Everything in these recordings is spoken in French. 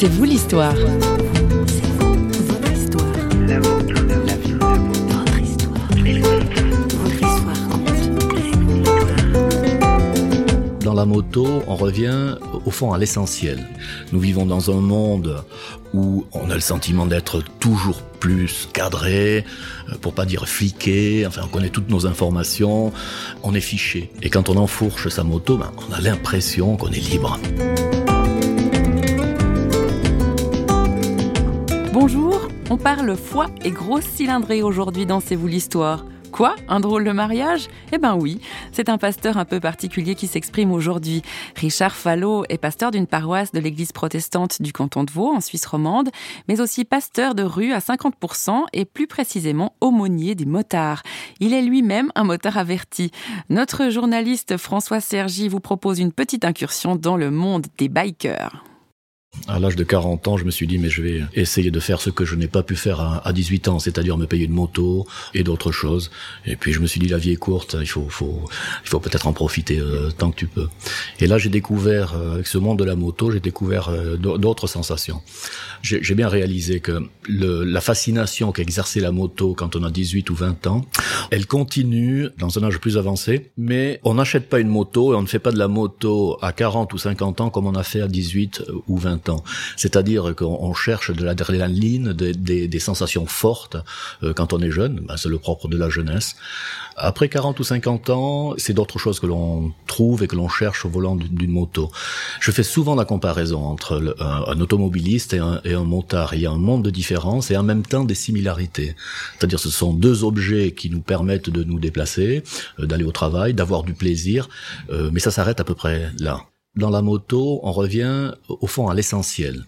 C'est vous l'histoire. Dans la moto, on revient au fond à l'essentiel. Nous vivons dans un monde où on a le sentiment d'être toujours plus cadré, euh, pour pas dire fliqué, enfin on connaît toutes nos informations, on est fiché. Et quand on enfourche sa moto, ben, on a l'impression qu'on est libre. Bonjour, on parle foie et grosse cylindrée aujourd'hui dans C'est vous l'histoire. Quoi Un drôle de mariage? Eh ben oui, c'est un pasteur un peu particulier qui s'exprime aujourd'hui. Richard Fallot est pasteur d'une paroisse de l'église protestante du canton de Vaud en Suisse romande, mais aussi pasteur de rue à 50% et plus précisément aumônier des motards. Il est lui-même un motard averti. Notre journaliste François Sergi vous propose une petite incursion dans le monde des bikers. À l'âge de 40 ans, je me suis dit, mais je vais essayer de faire ce que je n'ai pas pu faire à, 18 ans, c'est-à-dire me payer une moto et d'autres choses. Et puis je me suis dit, la vie est courte, il faut, faut, il faut peut-être en profiter euh, tant que tu peux. Et là, j'ai découvert, euh, avec ce monde de la moto, j'ai découvert euh, d'autres sensations. J'ai bien réalisé que le, la fascination qu'exerçait la moto quand on a 18 ou 20 ans, elle continue dans un âge plus avancé, mais on n'achète pas une moto et on ne fait pas de la moto à 40 ou 50 ans comme on a fait à 18 ou 20 c'est-à-dire qu'on cherche de l'adrénaline, des, des, des, sensations fortes euh, quand on est jeune. Ben, c'est le propre de la jeunesse. Après 40 ou 50 ans, c'est d'autres choses que l'on trouve et que l'on cherche au volant d'une moto. Je fais souvent la comparaison entre un, automobiliste et un, et un motard. Il y a un monde de différence et en même temps des similarités. C'est-à-dire ce sont deux objets qui nous permettent de nous déplacer, euh, d'aller au travail, d'avoir du plaisir, euh, mais ça s'arrête à peu près là dans la moto, on revient au fond à l'essentiel.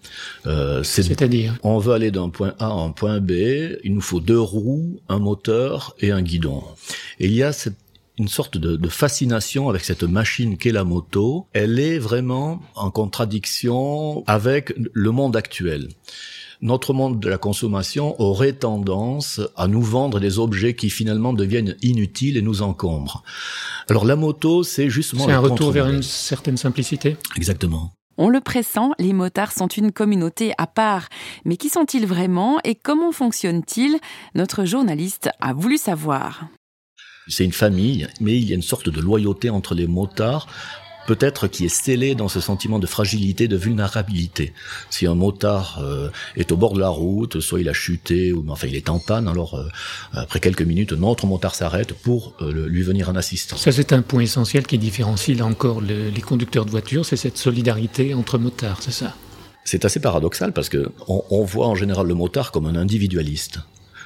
Euh, C'est-à-dire On veut aller d'un point A à un point B, il nous faut deux roues, un moteur et un guidon. Et il y a cette une sorte de, de, fascination avec cette machine qu'est la moto. Elle est vraiment en contradiction avec le monde actuel notre monde de la consommation aurait tendance à nous vendre des objets qui finalement deviennent inutiles et nous encombrent. Alors la moto, c'est justement... C'est un retour vers une certaine simplicité? Exactement. On le pressent, les motards sont une communauté à part. Mais qui sont-ils vraiment et comment fonctionnent-ils? Notre journaliste a voulu savoir. C'est une famille, mais il y a une sorte de loyauté entre les motards peut-être qui est scellé dans ce sentiment de fragilité, de vulnérabilité. Si un motard euh, est au bord de la route, soit il a chuté, ou enfin il est en panne, alors euh, après quelques minutes, notre motard s'arrête pour euh, lui venir en assistance. Ça c'est un point essentiel qui différencie là encore les conducteurs de voitures, c'est cette solidarité entre motards, c'est ça? C'est assez paradoxal parce que on, on voit en général le motard comme un individualiste,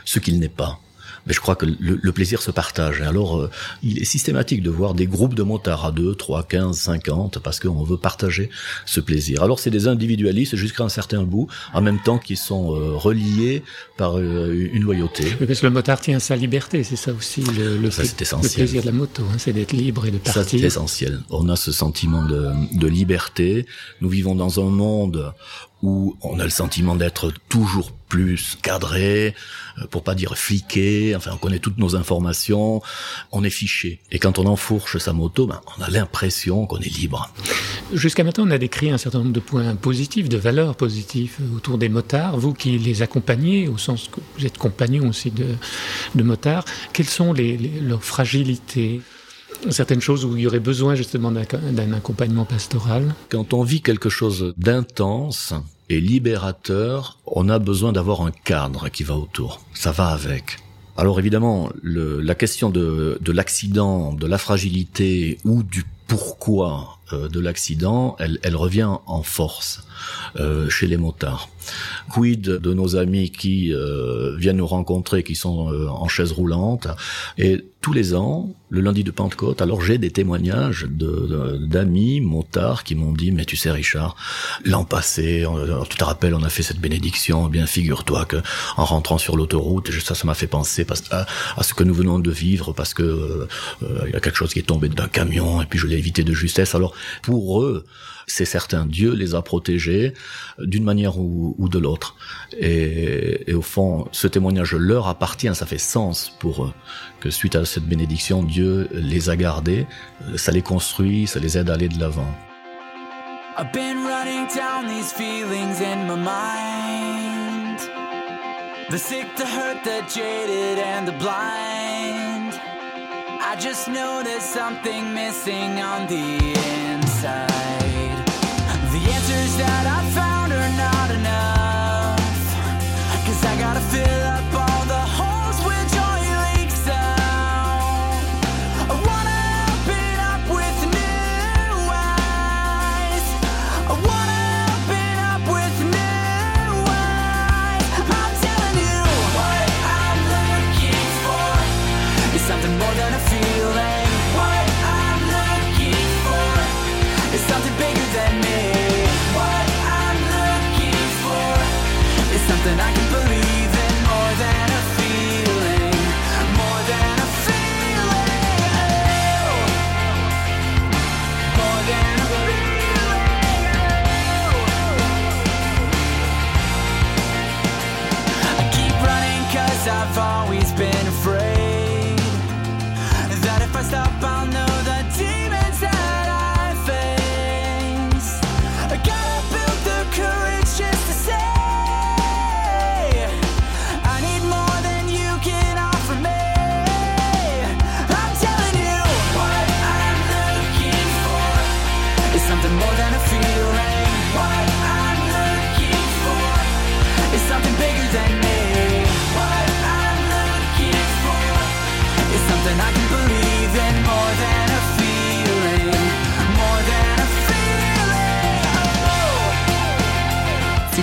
ce qu'il n'est pas mais je crois que le, le plaisir se partage. Alors, euh, il est systématique de voir des groupes de motards à 2, 3, 15, 50, parce qu'on veut partager ce plaisir. Alors, c'est des individualistes jusqu'à un certain bout, en même temps qu'ils sont euh, reliés par euh, une loyauté. Oui, parce que le motard tient sa liberté, c'est ça aussi le, le, ça, essentiel. le plaisir de la moto, hein, c'est d'être libre et de partir. Ça, c'est essentiel. On a ce sentiment de, de liberté. Nous vivons dans un monde où on a le sentiment d'être toujours plus cadré, euh, pour pas dire fliqué, enfin on connaît toutes nos informations, on est fiché. Et quand on enfourche sa moto, ben, on a l'impression qu'on est libre. Jusqu'à maintenant, on a décrit un certain nombre de points positifs, de valeurs positives autour des motards. Vous qui les accompagnez, au sens que vous êtes compagnon aussi de, de motards, quelles sont les, leurs fragilités? Certaines choses où il y aurait besoin justement d'un accompagnement pastoral? Quand on vit quelque chose d'intense, et libérateur, on a besoin d'avoir un cadre qui va autour. Ça va avec. Alors évidemment, le, la question de, de l'accident, de la fragilité ou du pourquoi euh, de l'accident, elle, elle, revient en force euh, chez les motards. Quid de nos amis qui euh, viennent nous rencontrer, qui sont euh, en chaise roulante, et tous les ans, le lundi de Pentecôte, alors j'ai des témoignages de, d'amis motards qui m'ont dit, mais tu sais Richard, l'an passé, tu te rappelles, on a fait cette bénédiction, eh bien figure-toi que en rentrant sur l'autoroute, ça, ça m'a fait penser à, ce que nous venons de vivre, parce que euh, il y a quelque chose qui est tombé d'un camion, et puis je l'ai évité de justesse. Alors pour eux, c'est certain, Dieu les a protégés d'une manière ou, de l'autre. Et, au fond, ce témoignage leur appartient, ça fait sens pour eux, que suite à cette bénédiction, Dieu les a gardés, ça les construit, ça les aide à aller de l'avant. I've been running down these feelings in my mind. The sick, the hurt, the jaded, and the blind. I just know there's something missing on the inside. The answers that I something more than a feeling. What I'm looking for is something bigger than me. What I'm looking for is something I can believe in more than a feeling. More than a feeling. More than a feeling. I keep running cause I've always been afraid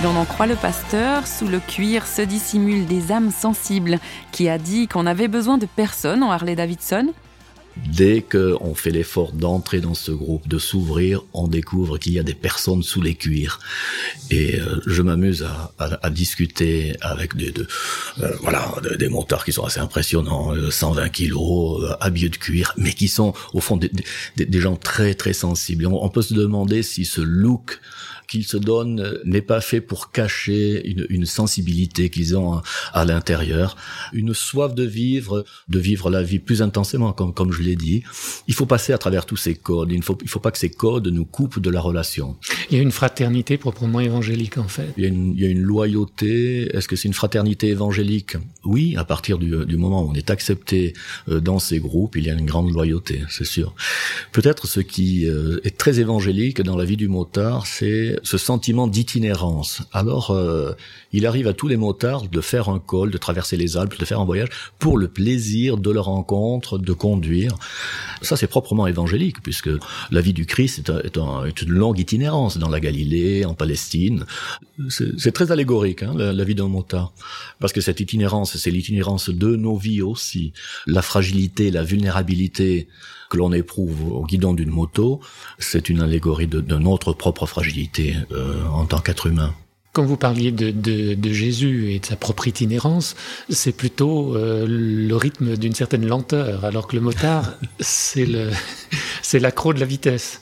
l'on en croit le pasteur, sous le cuir se dissimulent des âmes sensibles. Qui a dit qu'on avait besoin de personne en Harley Davidson Dès qu'on fait l'effort d'entrer dans ce groupe, de s'ouvrir, on découvre qu'il y a des personnes sous les cuirs. Et euh, je m'amuse à, discuter avec des, de, euh, voilà, des motards qui sont assez impressionnants, 120 kilos, euh, habillés de cuir, mais qui sont au fond des, gens très très sensibles. On peut se demander si ce look qu'ils se donnent n'est pas fait pour cacher une, une sensibilité qu'ils ont à, à l'intérieur, une soif de vivre, de vivre la vie plus intensément, comme, comme je l'ai dit. Il faut passer à travers tous ces codes. Il ne faut, il faut pas que ces codes nous coupent de la relation. Il y a une fraternité proprement évangélique, en fait. Il y a une, il y a une loyauté. Est-ce que c'est une fraternité évangélique? Oui, à partir du, du moment où on est accepté euh, dans ces groupes, il y a une grande loyauté, c'est sûr. Peut-être ce qui euh, est très évangélique dans la vie du motard, c'est ce sentiment d'itinérance. Alors, euh, il arrive à tous les motards de faire un col, de traverser les Alpes, de faire un voyage pour le plaisir de leur rencontre, de conduire. Ça, c'est proprement évangélique, puisque la vie du Christ est, un, est, un, est une longue itinérance dans la Galilée, en Palestine. C'est très allégorique, hein, la, vie d'un motard, parce que cette itinérance, c'est l'itinérance de nos vies aussi. La fragilité, la vulnérabilité que l'on éprouve au guidon d'une moto, c'est une allégorie de, notre propre fragilité euh, en tant qu'être humain. Quand vous parliez de, Jésus et de sa propre itinérance, c'est plutôt euh, le rythme d'une certaine lenteur, alors que le motard, c'est l'accro de la vitesse.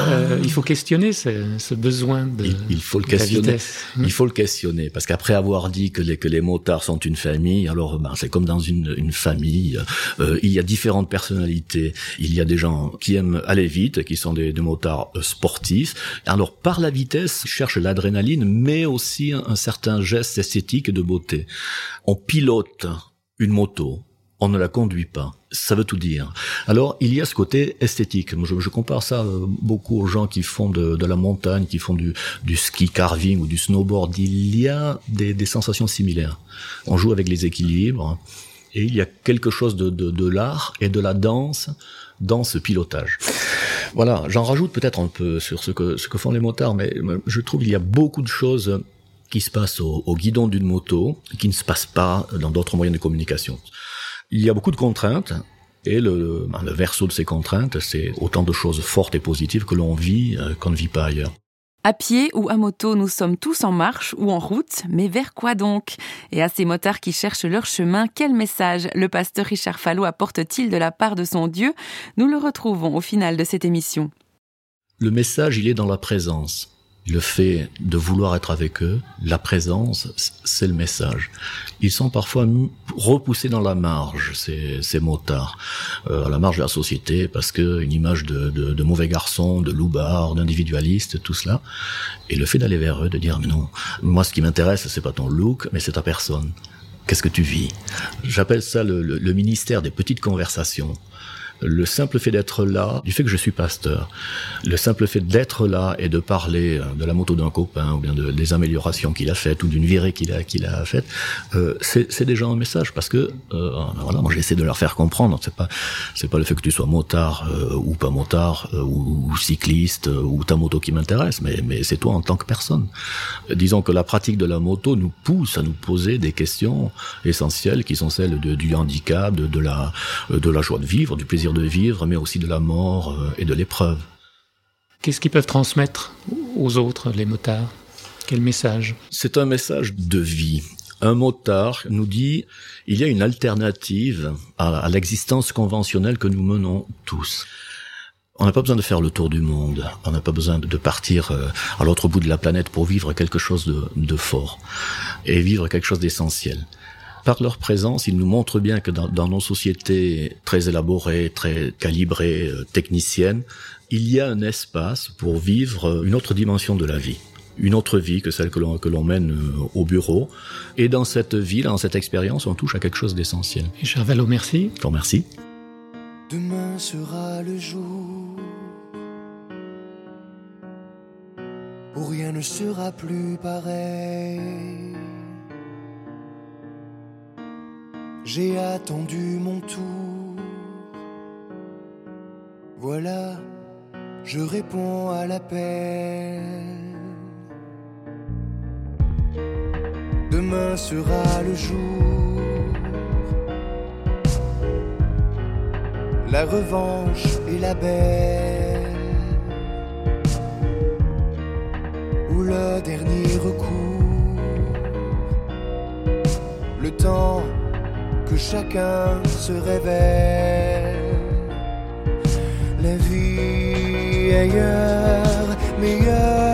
Euh, il faut questionner ce, ce besoin de il, il faut le questionner. Il faut le questionner parce qu'après avoir dit que les que les motards sont une famille, alors ben, c'est comme dans une une famille. Euh, il y a différentes personnalités. Il y a des gens qui aiment aller vite, qui sont des, des motards sportifs. Alors par la vitesse, ils cherchent l'adrénaline, mais aussi un, un certain geste esthétique et de beauté. On pilote une moto, on ne la conduit pas. Ça veut tout dire. Alors, il y a ce côté esthétique. Je, compare ça euh, beaucoup aux gens qui font de, la montagne, qui font du, ski carving ou du snowboard. Il y a des, sensations similaires. On joue avec les équilibres et il y a quelque chose de, l'art et de la danse dans ce pilotage. Voilà, j'en rajoute peut-être un peu sur ce que, font les motards, mais je trouve qu'il y a beaucoup de choses qui se passent au, au guidon d'une moto qui ne se passent pas dans d'autres moyens de communication. Il y a beaucoup de contraintes, et le, le verso de ces contraintes, c'est autant de choses fortes et positives que l'on vit, euh, qu'on ne vit pas ailleurs. À pied ou à moto, nous sommes tous en marche ou en route, mais vers quoi donc? Et à ces motards qui cherchent leur chemin, quel message le pasteur Richard Fallot apporte-t-il de la part de son Dieu? Nous le retrouvons au final de cette émission. Le message, il est dans la présence. le fait de vouloir être avec eux, la présence, c'est le message. Ils sont parfois repoussés dans la marge, ces, motards, euh, à la marge de la société, parce que une image de, de, de mauvais garçon, de loupard, d'individualiste, tout cela. Et le fait d'aller vers eux, de dire, mais non, moi ce qui m'intéresse, c'est pas ton look, mais c'est ta personne. Qu'est-ce que tu vis? J'appelle ça le, le ministère des petites conversations le simple fait d'être là, du fait que je suis pasteur, le simple fait d'être là et de parler euh, de la moto d'un copain ou bien de, des améliorations qu'il a faites ou d'une virée qu'il a qu'il a faite, euh, c'est déjà un message parce que euh, voilà, moi j'essaie de leur faire comprendre. C'est pas c'est pas le fait que tu sois motard euh, ou pas motard euh, ou, ou, cycliste ou ta moto qui m'intéresse, mais mais c'est toi en tant que personne. Disons que la pratique de la moto nous pousse à nous poser des questions essentielles qui sont celles de, du handicap, de, de la de la joie de vivre, du plaisir de vivre, mais aussi de la mort euh, et de l'épreuve. Qu'est-ce qu'ils peuvent transmettre aux autres, les motards? Quel message? C'est un message de vie. Un motard nous dit il y a une alternative à, à l'existence conventionnelle que nous menons tous. On n'a pas besoin de faire le tour du monde, on n'a pas besoin de partir euh, à l'autre bout de la planète pour vivre quelque chose de, de fort et vivre quelque chose d'essentiel par leur présence, ils nous montrent bien que dans, dans nos sociétés très élaborées, très calibrées, euh, techniciennes, il y a un espace pour vivre euh, une autre dimension de la vie une autre vie que celle que l'on que l'on mène euh, au bureau. Et dans cette vie, dans cette expérience, on touche à quelque chose d'essentiel. Vallot, merci. Je remercie. Demain sera le jour où rien ne sera plus pareil. J'ai attendu mon tour. Voilà, je réponds à l'appel. Demain sera le jour. La revanche est la belle. Ou le dernier recours. Le temps que chacun se révèle. La vie ailleurs, meilleure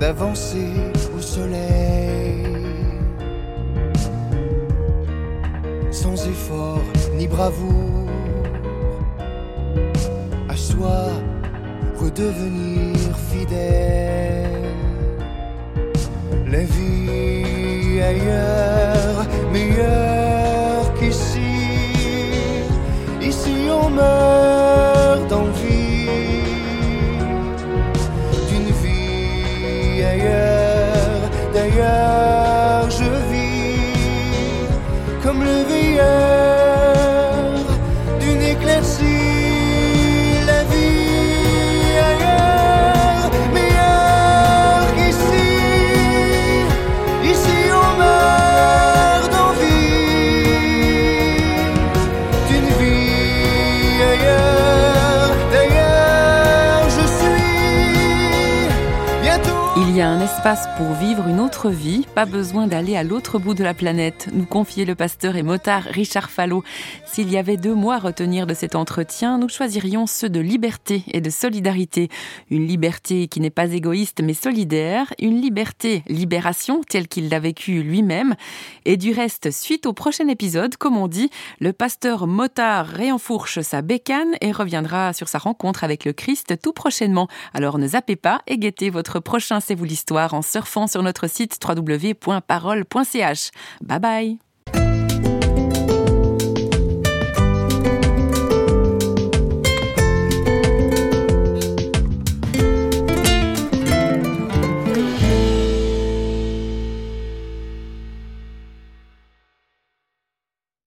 d'avancer au soleil. Sans effort ni bravoure à soi redevenir fidèle. La vie ailleurs meilleure qu'ici. Ici on meurt ailleurs. Y a un espace pour vivre une autre vie, pas besoin d'aller à l'autre bout de la planète, nous confiait le pasteur et motard Richard Fallot. S'il y avait deux mots à retenir de cet entretien, nous choisirions ceux de liberté et de solidarité. Une liberté qui n'est pas égoïste mais solidaire, une liberté libération telle qu'il l'a vécue lui-même. Et du reste, suite au prochain épisode, comme on dit, le pasteur motard réenfourche sa bécane et reviendra sur sa rencontre avec le Christ tout prochainement. Alors ne zappez pas et guettez votre prochain C'est vous l'histoire en surfant sur notre site www.parole.ch. Bye bye